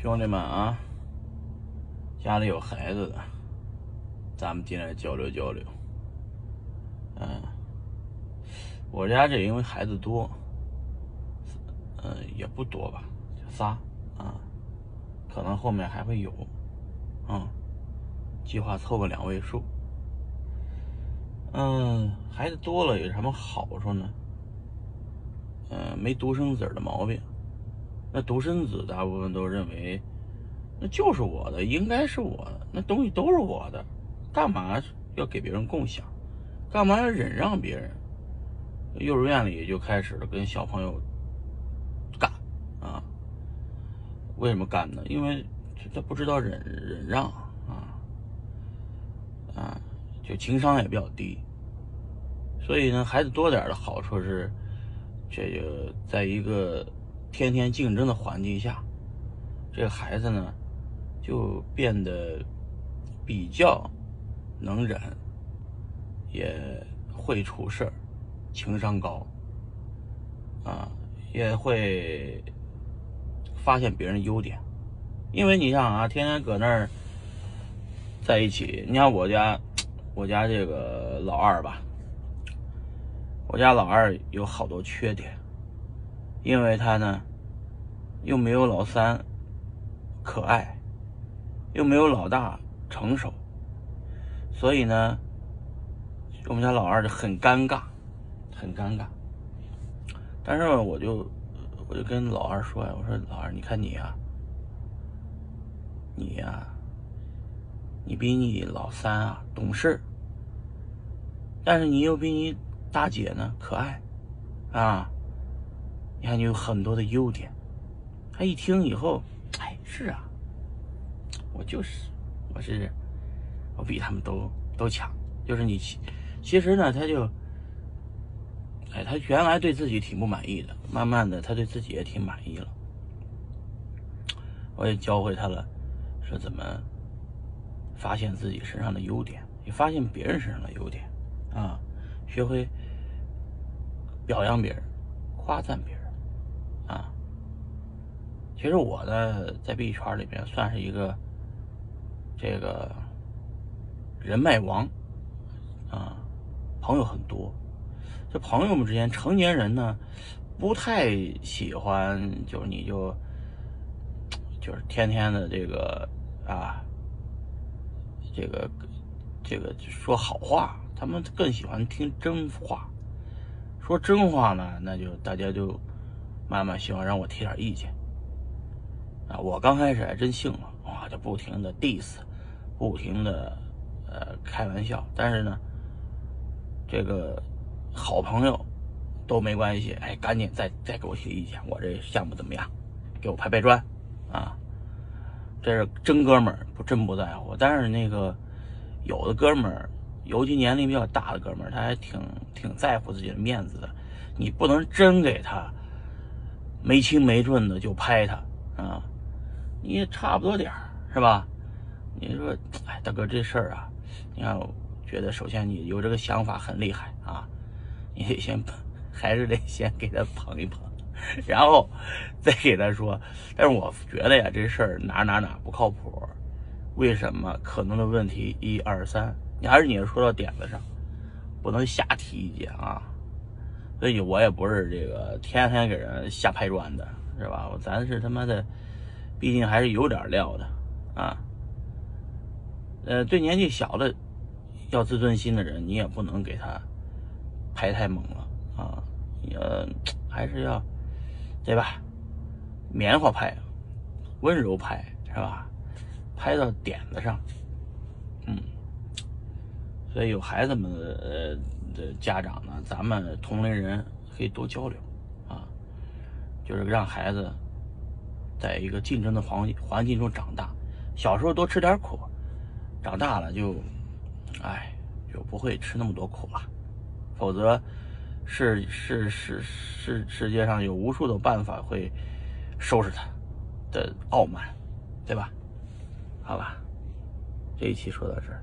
兄弟们啊，家里有孩子的，咱们进来交流交流。嗯，我家这因为孩子多，嗯，也不多吧，就仨啊，可能后面还会有，嗯，计划凑个两位数。嗯，孩子多了有什么好处呢？嗯，没独生子的毛病。那独生子大部分都认为，那就是我的，应该是我的，那东西都是我的，干嘛要给别人共享？干嘛要忍让别人？幼儿园里就开始了跟小朋友干啊？为什么干呢？因为他不知道忍忍让啊啊，就情商也比较低。所以呢，孩子多点的好处是，这个在一个。天天竞争的环境下，这个孩子呢，就变得比较能忍，也会处事情商高，啊，也会发现别人优点。因为你像啊，天天搁那儿在一起，你像我家，我家这个老二吧，我家老二有好多缺点。因为他呢，又没有老三可爱，又没有老大成熟，所以呢，我们家老二就很尴尬，很尴尬。但是我就我就跟老二说呀，我说老二，你看你呀，你呀，你比你老三啊懂事，但是你又比你大姐呢可爱，啊。你看，你有很多的优点。他一听以后，哎，是啊，我就是，我是，我比他们都都强。就是你，其其实呢，他就，哎，他原来对自己挺不满意的，慢慢的，他对自己也挺满意了。我也教会他了，说怎么发现自己身上的优点，也发现别人身上的优点，啊，学会表扬别人，夸赞别人。啊，其实我呢，在币圈里边算是一个这个人脉王啊，朋友很多。这朋友们之间，成年人呢不太喜欢，就是你就就是天天的这个啊，这个这个说好话，他们更喜欢听真话。说真话呢，那就大家就。妈妈希望让我提点意见啊！我刚开始还真信了，哇，就不停的 diss，不停的呃开玩笑。但是呢，这个好朋友都没关系，哎，赶紧再再给我提意见，我这项目怎么样？给我拍拍砖啊！这是真哥们儿，不真不在乎。但是那个有的哥们儿，尤其年龄比较大的哥们儿，他还挺挺在乎自己的面子的。你不能真给他。没轻没重的就拍他啊，你也差不多点是吧？你说，哎，大哥这事儿啊，你看，我觉得首先你有这个想法很厉害啊，你得先还是得先给他捧一捧，然后再给他说。但是我觉得呀，这事儿哪哪哪不靠谱，为什么？可能的问题一二三，你还是你要说到点子上，不能瞎提意见啊。所以我也不是这个天天给人瞎拍砖的，是吧？咱是他妈的，毕竟还是有点料的啊。呃，对年纪小的、要自尊心的人，你也不能给他拍太猛了啊。呃，还是要对吧？棉花拍，温柔拍，是吧？拍到点子上，嗯。所以有孩子们呃。的家长呢，咱们同龄人可以多交流，啊，就是让孩子在一个竞争的环环境中长大，小时候多吃点苦，长大了就，哎，就不会吃那么多苦了，否则，是是是是世界上有无数的办法会收拾他的傲慢，对吧？好吧，这一期说到这儿。